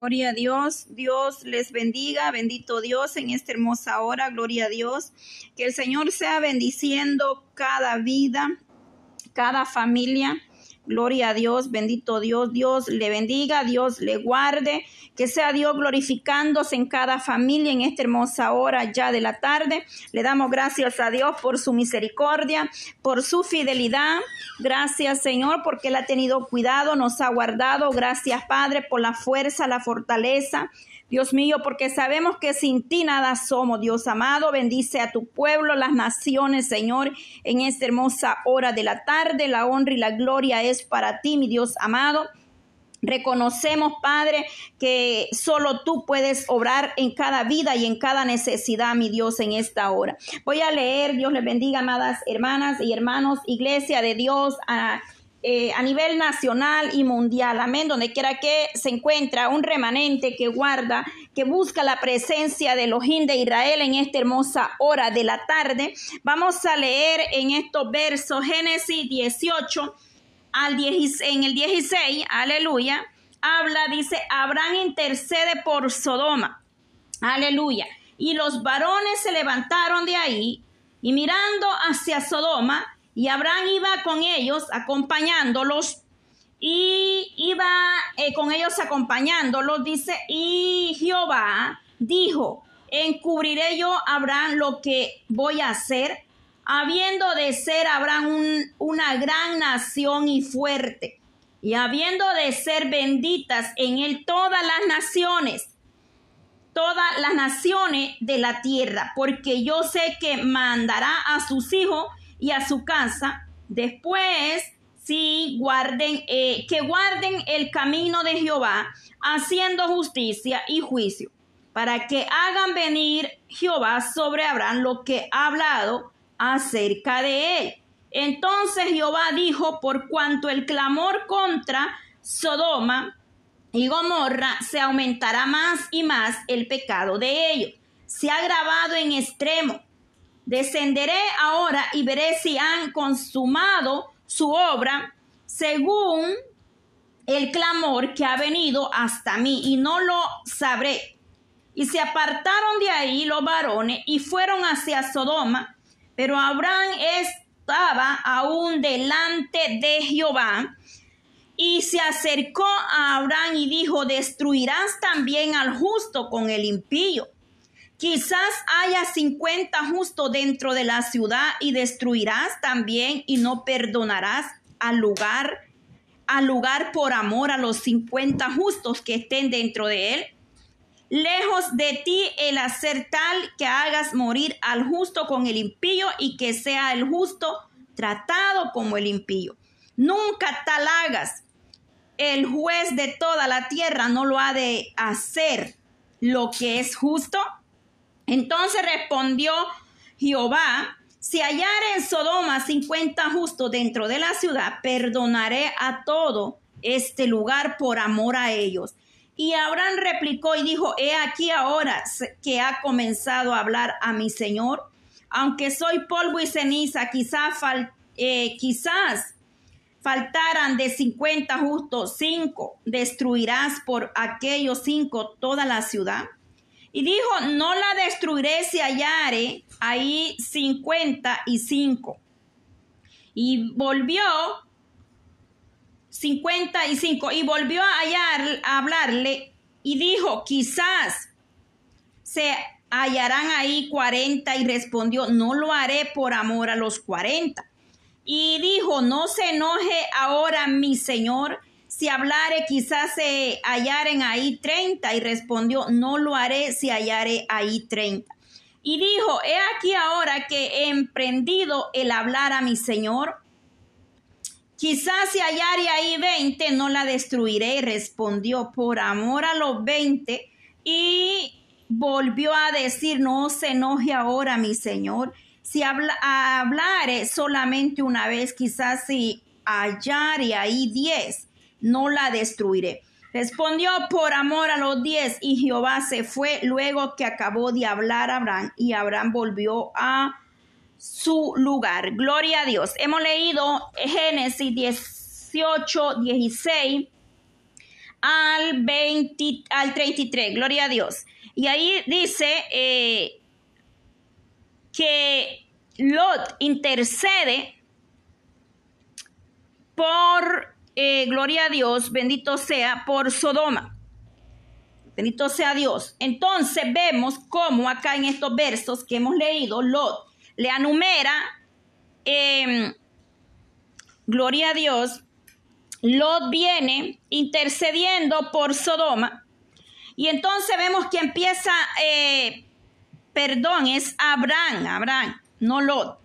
Gloria a Dios, Dios les bendiga, bendito Dios en esta hermosa hora, gloria a Dios, que el Señor sea bendiciendo cada vida, cada familia, Gloria a Dios, bendito Dios, Dios le bendiga, Dios le guarde, que sea Dios glorificándose en cada familia en esta hermosa hora ya de la tarde. Le damos gracias a Dios por su misericordia, por su fidelidad. Gracias Señor porque Él ha tenido cuidado, nos ha guardado. Gracias Padre por la fuerza, la fortaleza. Dios mío, porque sabemos que sin ti nada somos, Dios amado. Bendice a tu pueblo, las naciones, Señor, en esta hermosa hora de la tarde. La honra y la gloria es para ti, mi Dios amado. Reconocemos, Padre, que solo tú puedes obrar en cada vida y en cada necesidad, mi Dios, en esta hora. Voy a leer, Dios les bendiga, amadas hermanas y hermanos, Iglesia de Dios, a eh, a nivel nacional y mundial, amén, donde quiera que se encuentra un remanente que guarda, que busca la presencia de Elohim de Israel en esta hermosa hora de la tarde. Vamos a leer en estos versos Génesis 18 al 10, en el 16, aleluya, habla, dice, Abraham intercede por Sodoma, aleluya. Y los varones se levantaron de ahí y mirando hacia Sodoma, y Abraham iba con ellos, acompañándolos, y iba eh, con ellos acompañándolos, dice, y Jehová dijo, encubriré yo a Abraham lo que voy a hacer, habiendo de ser Abraham una gran nación y fuerte, y habiendo de ser benditas en él todas las naciones, todas las naciones de la tierra, porque yo sé que mandará a sus hijos y a su casa. Después, sí, guarden, eh, que guarden el camino de Jehová, haciendo justicia y juicio, para que hagan venir Jehová sobre Abraham lo que ha hablado acerca de él. Entonces Jehová dijo, por cuanto el clamor contra Sodoma y Gomorra se aumentará más y más el pecado de ellos. Se ha grabado en extremo Descenderé ahora y veré si han consumado su obra según el clamor que ha venido hasta mí y no lo sabré. Y se apartaron de ahí los varones y fueron hacia Sodoma, pero Abraham estaba aún delante de Jehová. Y se acercó a Abraham y dijo, destruirás también al justo con el impío. Quizás haya 50 justos dentro de la ciudad y destruirás también y no perdonarás al lugar, al lugar por amor a los 50 justos que estén dentro de él. Lejos de ti el hacer tal que hagas morir al justo con el impío y que sea el justo tratado como el impío. Nunca tal hagas. El juez de toda la tierra no lo ha de hacer lo que es justo entonces respondió Jehová, si hallar en Sodoma cincuenta justos dentro de la ciudad, perdonaré a todo este lugar por amor a ellos. Y Abraham replicó y dijo, he aquí ahora que ha comenzado a hablar a mi Señor, aunque soy polvo y ceniza, quizás, eh, quizás faltaran de cincuenta justos cinco, destruirás por aquellos cinco toda la ciudad. Y dijo, no la destruiré si hallare ahí cincuenta y cinco. Y volvió cincuenta y cinco. Y volvió a, hallar, a hablarle y dijo, quizás se hallarán ahí cuarenta. Y respondió, no lo haré por amor a los cuarenta. Y dijo, no se enoje ahora mi señor si hablare quizás se hallaren ahí treinta. Y respondió, no lo haré si hallare ahí treinta. Y dijo, he aquí ahora que he emprendido el hablar a mi Señor. Quizás si hallare ahí veinte, no la destruiré. Y respondió, por amor a los veinte. Y volvió a decir, no se enoje ahora mi Señor. Si habla, hablare solamente una vez, quizás si hallare ahí diez no la destruiré. Respondió por amor a los diez y Jehová se fue luego que acabó de hablar Abraham y Abraham volvió a su lugar. Gloria a Dios. Hemos leído Génesis 18, 16 al, 20, al 33, gloria a Dios. Y ahí dice eh, que Lot intercede por, eh, gloria a Dios, bendito sea, por Sodoma. Bendito sea Dios. Entonces vemos cómo acá en estos versos que hemos leído, Lot le anumera, em, gloria a Dios, Lot viene intercediendo por Sodoma. Y entonces vemos que empieza, eh, perdón, es Abraham, Abraham, no Lot.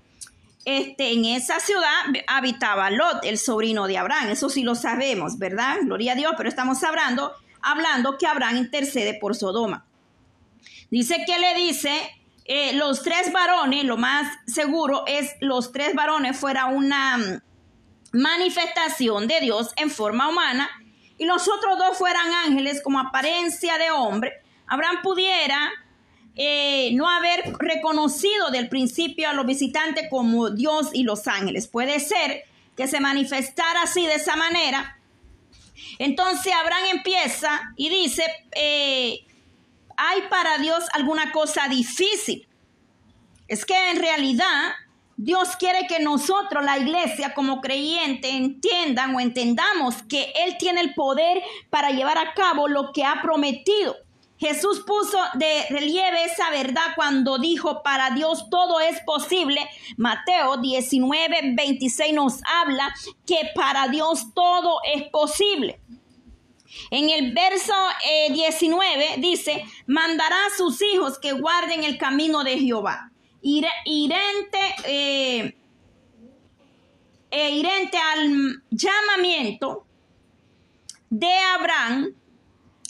Este, en esa ciudad habitaba Lot, el sobrino de Abraham. Eso sí lo sabemos, ¿verdad? Gloria a Dios, pero estamos hablando, hablando que Abraham intercede por Sodoma. Dice que le dice, eh, los tres varones, lo más seguro es los tres varones fuera una mm, manifestación de Dios en forma humana y los otros dos fueran ángeles como apariencia de hombre. Abraham pudiera eh, no haber reconocido del principio a los visitantes como Dios y los ángeles. Puede ser que se manifestara así de esa manera. Entonces Abraham empieza y dice, eh, ¿hay para Dios alguna cosa difícil? Es que en realidad Dios quiere que nosotros, la iglesia, como creyente, entiendan o entendamos que Él tiene el poder para llevar a cabo lo que ha prometido. Jesús puso de relieve esa verdad cuando dijo, para Dios todo es posible. Mateo 19, 26 nos habla que para Dios todo es posible. En el verso 19 eh, dice, mandará a sus hijos que guarden el camino de Jehová. Irente, eh, e irente al llamamiento de Abraham,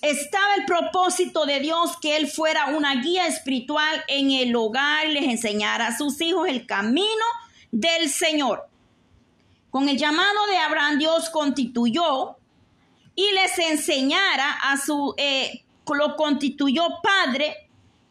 estaba el propósito de Dios que él fuera una guía espiritual en el hogar y les enseñara a sus hijos el camino del Señor. Con el llamado de Abraham, Dios constituyó y les enseñara a su, eh, lo constituyó padre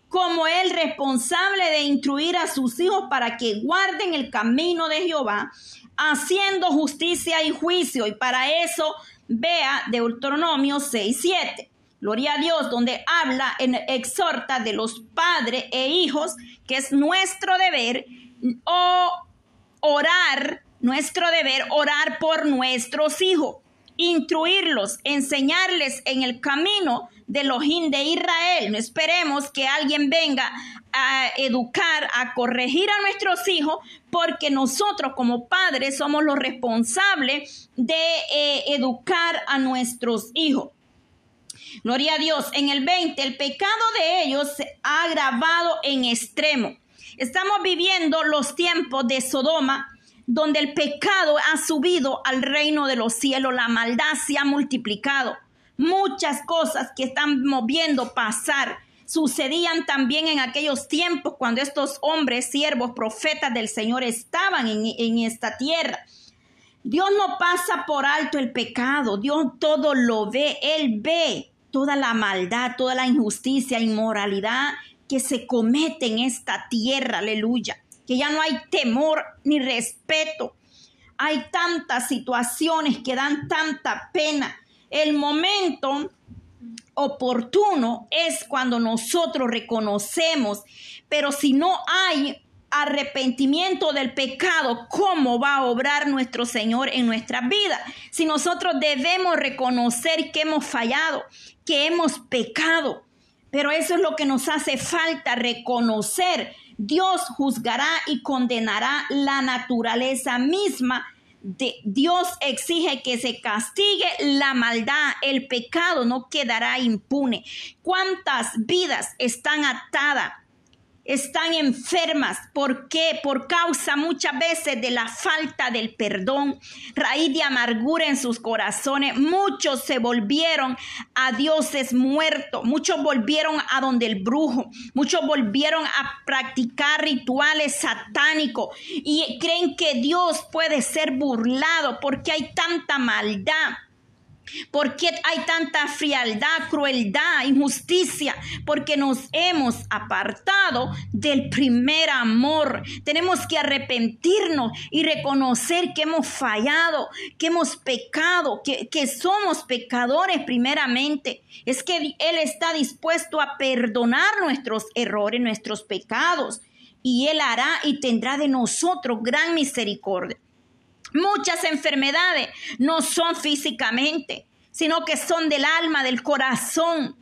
como el responsable de instruir a sus hijos para que guarden el camino de Jehová, haciendo justicia y juicio. Y para eso vea Deuteronomio 6, 7. Gloria a Dios, donde habla, en, exhorta de los padres e hijos, que es nuestro deber, o orar, nuestro deber, orar por nuestros hijos, instruirlos, enseñarles en el camino de los de Israel. No esperemos que alguien venga a educar, a corregir a nuestros hijos, porque nosotros como padres somos los responsables de eh, educar a nuestros hijos. Gloria a Dios. En el 20, el pecado de ellos se ha agravado en extremo. Estamos viviendo los tiempos de Sodoma, donde el pecado ha subido al reino de los cielos, la maldad se ha multiplicado. Muchas cosas que estamos viendo pasar sucedían también en aquellos tiempos cuando estos hombres, siervos, profetas del Señor estaban en, en esta tierra. Dios no pasa por alto el pecado, Dios todo lo ve, Él ve toda la maldad, toda la injusticia, inmoralidad que se comete en esta tierra, aleluya, que ya no hay temor ni respeto. Hay tantas situaciones que dan tanta pena. El momento oportuno es cuando nosotros reconocemos, pero si no hay arrepentimiento del pecado, ¿cómo va a obrar nuestro Señor en nuestra vida? Si nosotros debemos reconocer que hemos fallado, que hemos pecado, pero eso es lo que nos hace falta reconocer. Dios juzgará y condenará la naturaleza misma. De Dios exige que se castigue la maldad, el pecado no quedará impune. ¿Cuántas vidas están atadas están enfermas. ¿Por qué? Por causa muchas veces de la falta del perdón, raíz de amargura en sus corazones. Muchos se volvieron a dioses muertos, muchos volvieron a donde el brujo, muchos volvieron a practicar rituales satánicos y creen que Dios puede ser burlado porque hay tanta maldad. ¿Por qué hay tanta frialdad, crueldad, injusticia? Porque nos hemos apartado del primer amor. Tenemos que arrepentirnos y reconocer que hemos fallado, que hemos pecado, que, que somos pecadores primeramente. Es que Él está dispuesto a perdonar nuestros errores, nuestros pecados. Y Él hará y tendrá de nosotros gran misericordia. Muchas enfermedades no son físicamente, sino que son del alma, del corazón.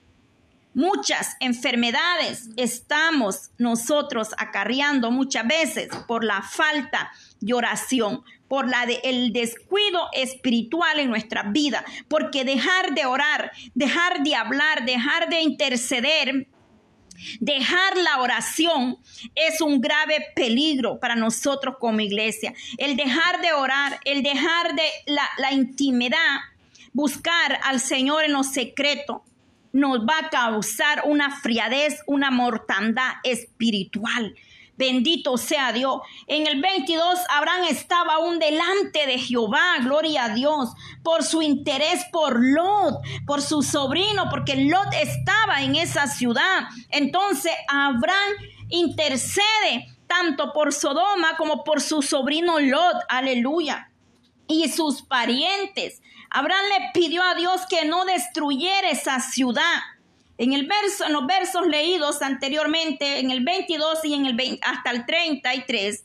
Muchas enfermedades estamos nosotros acarreando muchas veces por la falta de oración, por la el descuido espiritual en nuestra vida, porque dejar de orar, dejar de hablar, dejar de interceder Dejar la oración es un grave peligro para nosotros como iglesia. El dejar de orar, el dejar de la, intimidad, buscar al Señor en lo secreto, nos va a causar una friadez, una mortandad espiritual. Bendito sea Dios. En el 22, Abraham estaba aún delante de Jehová, gloria a Dios, por su interés por Lot, por su sobrino, porque Lot estaba en esa ciudad. Entonces, Abraham intercede tanto por Sodoma como por su sobrino Lot, aleluya, y sus parientes. Abraham le pidió a Dios que no destruyera esa ciudad. En, el verso, en los versos leídos anteriormente, en el 22 y en el hasta el 33,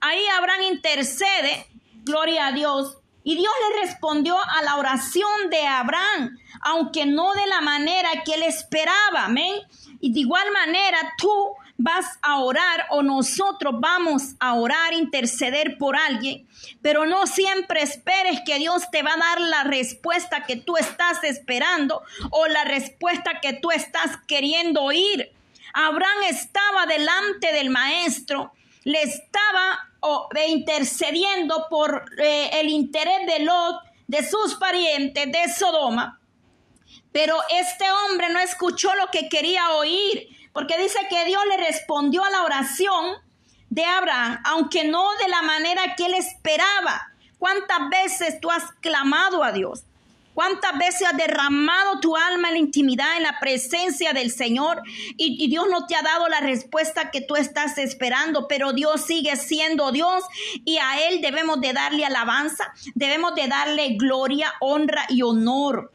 ahí Abraham intercede, gloria a Dios, y Dios le respondió a la oración de Abraham, aunque no de la manera que él esperaba, amén. Y de igual manera tú vas a orar o nosotros vamos a orar, interceder por alguien, pero no siempre esperes que Dios te va a dar la respuesta que tú estás esperando o la respuesta que tú estás queriendo oír. Abraham estaba delante del maestro, le estaba intercediendo por eh, el interés de Lot, de sus parientes, de Sodoma. Pero este hombre no escuchó lo que quería oír porque dice que Dios le respondió a la oración de Abraham, aunque no de la manera que él esperaba. ¿Cuántas veces tú has clamado a Dios? ¿Cuántas veces has derramado tu alma en la intimidad, en la presencia del Señor? Y, y, Dios no te ha dado la respuesta que tú estás esperando, pero Dios sigue siendo Dios y a Él debemos de darle alabanza, debemos de darle gloria, honra y honor.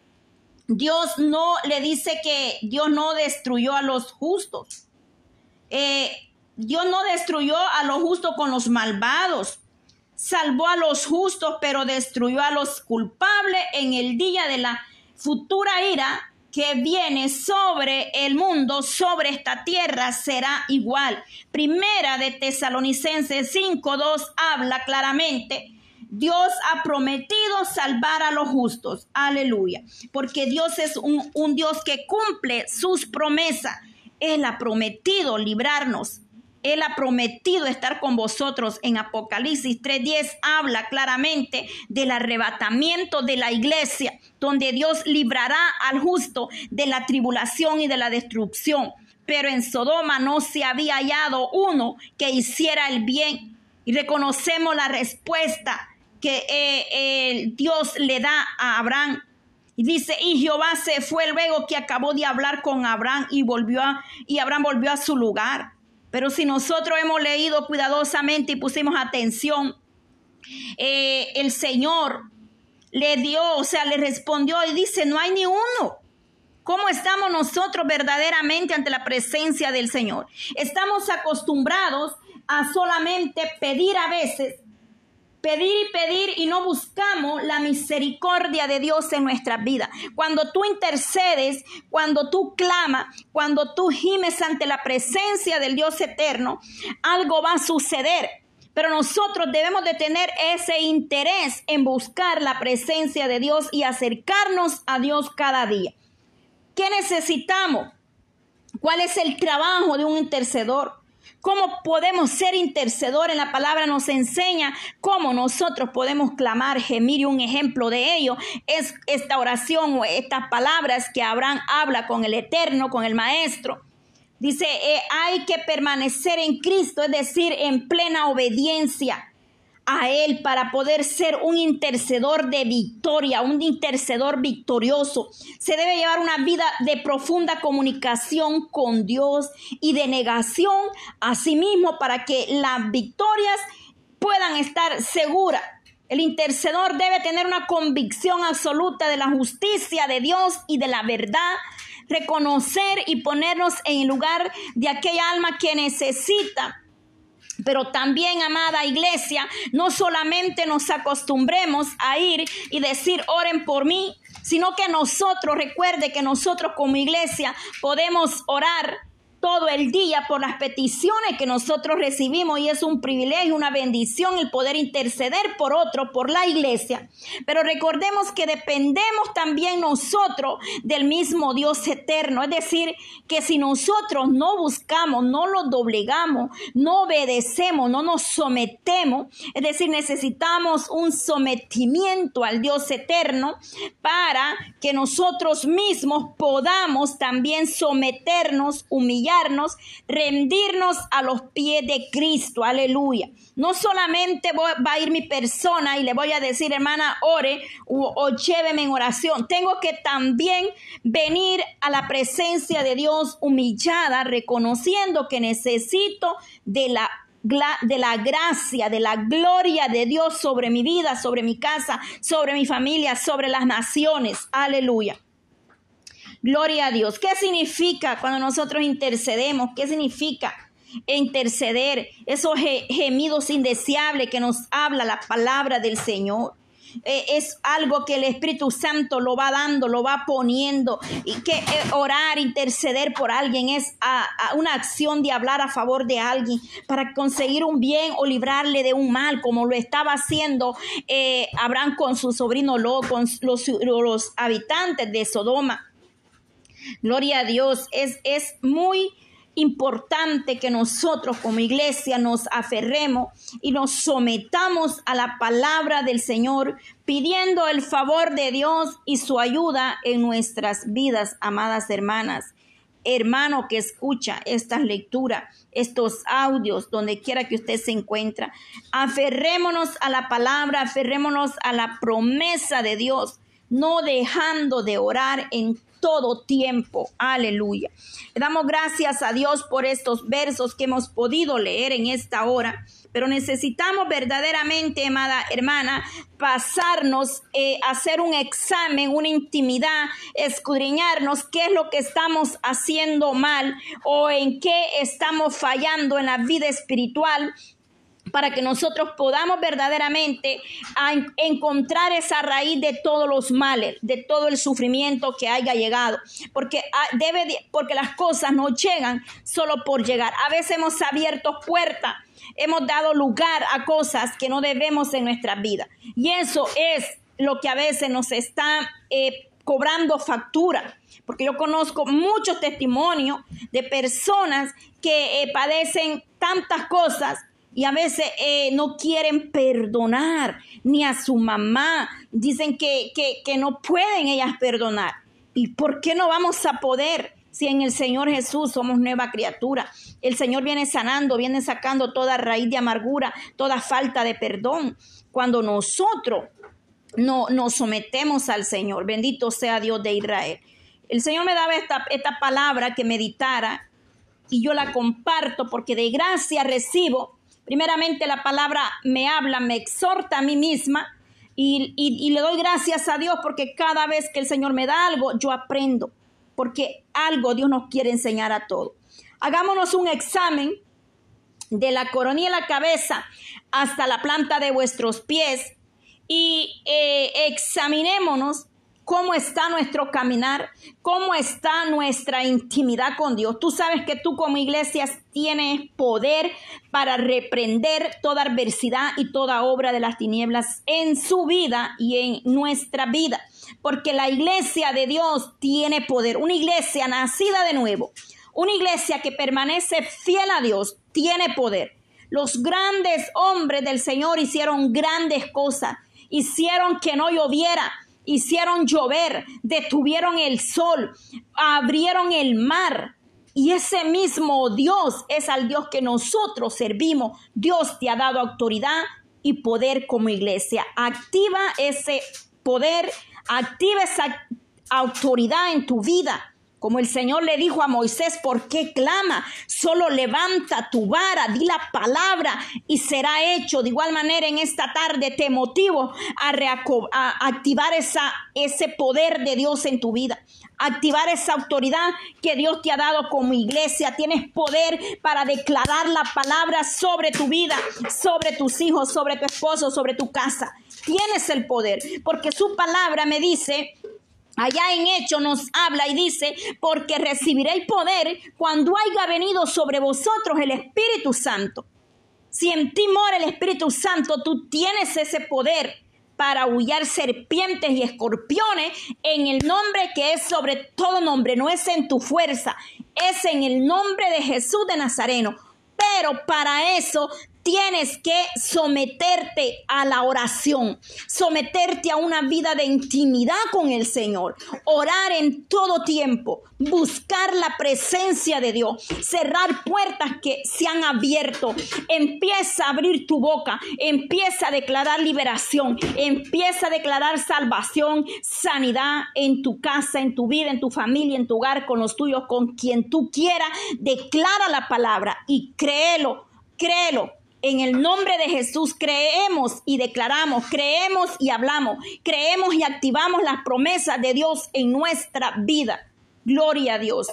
Dios no le dice que Dios no destruyó a los justos. Eh, Dios no destruyó a los justos con los malvados. Salvó a los justos, pero destruyó a los culpables en el día de la futura ira que viene sobre el mundo, sobre esta tierra, será igual. Primera de Tesalonicenses 5.2 habla claramente Dios ha prometido salvar a los justos. Aleluya. Porque Dios es un, Dios que cumple sus promesas. Él ha prometido librarnos. Él ha prometido estar con vosotros. En Apocalipsis 3.10 habla claramente del arrebatamiento de la iglesia, donde Dios librará al justo de la tribulación y de la destrucción. Pero en Sodoma no se había hallado uno que hiciera el bien. Y reconocemos la respuesta que eh, Dios le da a Abraham. Y dice, y Jehová se fue luego que acabó de hablar con Abraham y volvió a, y Abraham volvió a su lugar. Pero si nosotros hemos leído cuidadosamente y pusimos atención, eh, el Señor le dio, o sea, le respondió y dice, no hay ni uno. ¿Cómo estamos nosotros verdaderamente ante la presencia del Señor? Estamos acostumbrados a solamente pedir a veces pedir y pedir y no buscamos la misericordia de Dios en nuestra vida. Cuando tú intercedes, cuando tú clamas, cuando tú gimes ante la presencia del Dios eterno, algo va a suceder. Pero nosotros debemos de tener ese interés en buscar la presencia de Dios y acercarnos a Dios cada día. ¿Qué necesitamos? ¿Cuál es el trabajo de un intercedor? ¿Cómo podemos ser intercedores? La palabra nos enseña cómo nosotros podemos clamar, gemir y un ejemplo de ello es esta oración o estas palabras que Abraham habla con el Eterno, con el Maestro. Dice, eh, hay que permanecer en Cristo, es decir, en plena obediencia. A Él para poder ser un intercedor de victoria, un intercedor victorioso. Se debe llevar una vida de profunda comunicación con Dios y de negación a sí mismo para que las victorias puedan estar seguras. El intercedor debe tener una convicción absoluta de la justicia de Dios y de la verdad reconocer y ponernos en el lugar de aquella alma que necesita pero también, amada iglesia, no solamente nos acostumbremos a ir y decir, oren por mí, sino que nosotros, recuerde que nosotros como iglesia podemos orar todo el día por las peticiones que nosotros recibimos y es un privilegio, una bendición el poder interceder por otro, por la iglesia. Pero recordemos que dependemos también nosotros del mismo Dios eterno. Es decir, que si nosotros no buscamos, no lo doblegamos, no obedecemos, no nos sometemos, es decir, necesitamos un sometimiento al Dios eterno para que nosotros mismos podamos también someternos, rendirnos a los pies de Cristo. Aleluya. No solamente va a ir mi persona y le voy a decir, hermana, ore o, o lléveme en oración. Tengo que también venir a la presencia de Dios humillada, reconociendo que necesito de la de la gracia, de la gloria de Dios sobre mi vida, sobre mi casa, sobre mi familia, sobre las naciones. Aleluya. Gloria a Dios. ¿Qué significa cuando nosotros intercedemos? ¿Qué significa interceder? Esos gemidos indeseables que nos habla la palabra del Señor. Eh, es algo que el Espíritu Santo lo va dando, lo va poniendo. Y que eh, orar, interceder por alguien es una acción de hablar a favor de alguien para conseguir un bien o librarle de un mal, como lo estaba haciendo eh, Abraham con su sobrino Lot, con los, los habitantes de Sodoma. Gloria a Dios. Es, es muy importante que nosotros como iglesia nos aferremos y nos sometamos a la palabra del Señor, pidiendo el favor de Dios y su ayuda en nuestras vidas, amadas hermanas. Hermano que escucha estas lecturas, estos audios, donde quiera que usted se encuentre, aferrémonos a la palabra, aferrémonos a la promesa de Dios, no dejando de orar en todo tiempo. Aleluya. Le damos gracias a Dios por estos versos que hemos podido leer en esta hora. Pero necesitamos verdaderamente, amada hermana, pasarnos, eh, hacer un examen, una intimidad, escudriñarnos qué es lo que estamos haciendo mal o en qué estamos fallando en la vida espiritual para que nosotros podamos verdaderamente encontrar esa raíz de todos los males, de todo el sufrimiento que haya llegado, porque ah, debe porque las cosas no llegan solo por llegar. A veces hemos abierto puertas, hemos dado lugar a cosas que no debemos en nuestra vida, y eso es lo que a veces nos está eh, cobrando factura, porque yo conozco muchos testimonios de personas que eh, padecen tantas cosas y a veces eh, no quieren perdonar ni a su mamá. Dicen que, que, no pueden ellas perdonar. ¿Y por qué no vamos a poder? Si en el Señor Jesús somos nueva criatura, el Señor viene sanando, viene sacando toda raíz de amargura, toda falta de perdón. Cuando nosotros no, nos sometemos al Señor, bendito sea Dios de Israel. El Señor me daba esta, esta palabra que meditara y yo la comparto porque de gracia recibo Primeramente la palabra me habla, me exhorta a mí misma y, le doy gracias a Dios porque cada vez que el Señor me da algo, yo aprendo, porque algo Dios nos quiere enseñar a todos. Hagámonos un examen de la coronilla de la cabeza hasta la planta de vuestros pies y eh, examinémonos cómo está nuestro caminar, cómo está nuestra intimidad con Dios. Tú sabes que tú como iglesia tienes poder para reprender toda adversidad y toda obra de las tinieblas en su vida y en nuestra vida. Porque la iglesia de Dios tiene poder. Una iglesia nacida de nuevo. Una iglesia que permanece fiel a Dios tiene poder. Los grandes hombres del Señor hicieron grandes cosas. Hicieron que no lloviera hicieron llover, detuvieron el sol, abrieron el mar. Y ese mismo Dios es al Dios que nosotros servimos. Dios te ha dado autoridad y poder como iglesia. Activa ese poder, activa esa autoridad en tu vida como el Señor le dijo a Moisés, ¿por qué clama? Solo levanta tu vara, di la palabra y será hecho. De igual manera, en esta tarde te motivo a, activar esa, ese poder de Dios en tu vida. Activar esa autoridad que Dios te ha dado como iglesia. Tienes poder para declarar la palabra sobre tu vida, sobre tus hijos, sobre tu esposo, sobre tu casa. Tienes el poder, porque su palabra me dice Allá en Hecho nos habla y dice, porque recibiréis poder cuando haya venido sobre vosotros el Espíritu Santo. Si en ti mora el Espíritu Santo, tú tienes ese poder para aullar serpientes y escorpiones en el nombre que es sobre todo nombre, no es en tu fuerza, es en el nombre de Jesús de Nazareno. Pero para eso Tienes que someterte a la oración, someterte a una vida de intimidad con el Señor, orar en todo tiempo, buscar la presencia de Dios, cerrar puertas que se han abierto. Empieza a abrir tu boca, empieza a declarar liberación, empieza a declarar salvación, sanidad en tu casa, en tu vida, en tu familia, en tu hogar, con los tuyos, con quien tú quieras. Declara la palabra y créelo, créelo en el nombre de Jesús creemos y declaramos, creemos y hablamos, creemos y activamos las promesas de Dios en nuestra vida. Gloria a Dios,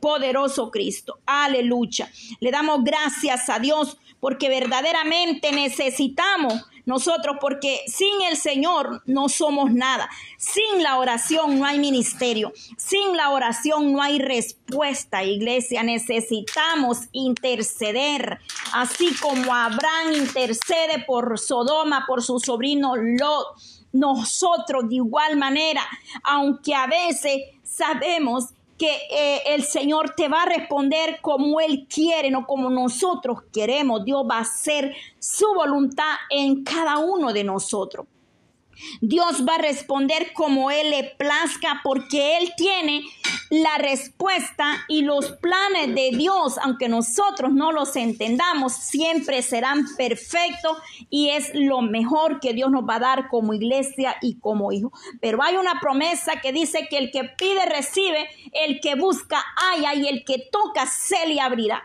poderoso Cristo. Aleluya. Le damos gracias a Dios porque verdaderamente necesitamos nosotros, porque sin el Señor no somos nada. Sin la oración no hay ministerio. Sin la oración no hay respuesta, iglesia. Necesitamos interceder, así como Abraham intercede por Sodoma, por su sobrino Lot. Nosotros de igual manera, aunque a veces sabemos que eh, el Señor te va a responder como Él quiere, no como nosotros queremos. Dios va a hacer su voluntad en cada uno de nosotros. Dios va a responder como Él le plazca porque Él tiene la respuesta y los planes de Dios, aunque nosotros no los entendamos, siempre serán perfectos y es lo mejor que Dios nos va a dar como iglesia y como hijo. Pero hay una promesa que dice que el que pide recibe, el que busca haya y el que toca se le abrirá.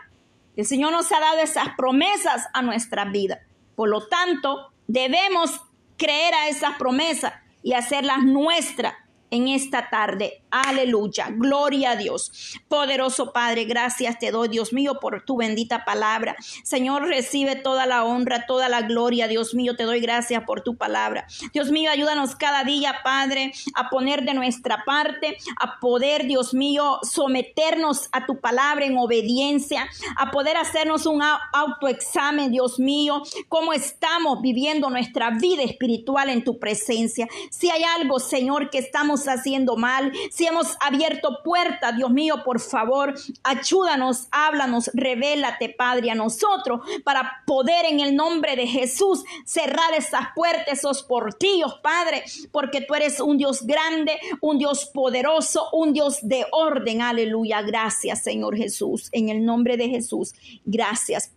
El Señor nos ha dado esas promesas a nuestra vida. Por lo tanto, debemos creer a esas promesas y hacerlas nuestras en esta tarde. Aleluya. Gloria a Dios. Poderoso Padre, gracias te doy, Dios mío, por tu bendita palabra. Señor, recibe toda la honra, toda la gloria. Dios mío, te doy gracias por tu palabra. Dios mío, ayúdanos cada día, Padre, a poner de nuestra parte, a poder, Dios mío, someternos a tu palabra en obediencia, a poder hacernos un autoexamen, Dios mío, cómo estamos viviendo nuestra vida espiritual en tu presencia. Si hay algo, Señor, que haciendo mal, si hemos abierto puertas, Dios mío, por favor, ayúdanos, háblanos, revélate, Padre, a nosotros para poder en el nombre de Jesús cerrar esas puertas, esos portillos, Padre, porque tú eres un Dios grande, un Dios poderoso, un Dios de orden. Aleluya. Gracias, Señor Jesús. En el nombre de Jesús. Gracias, Padre.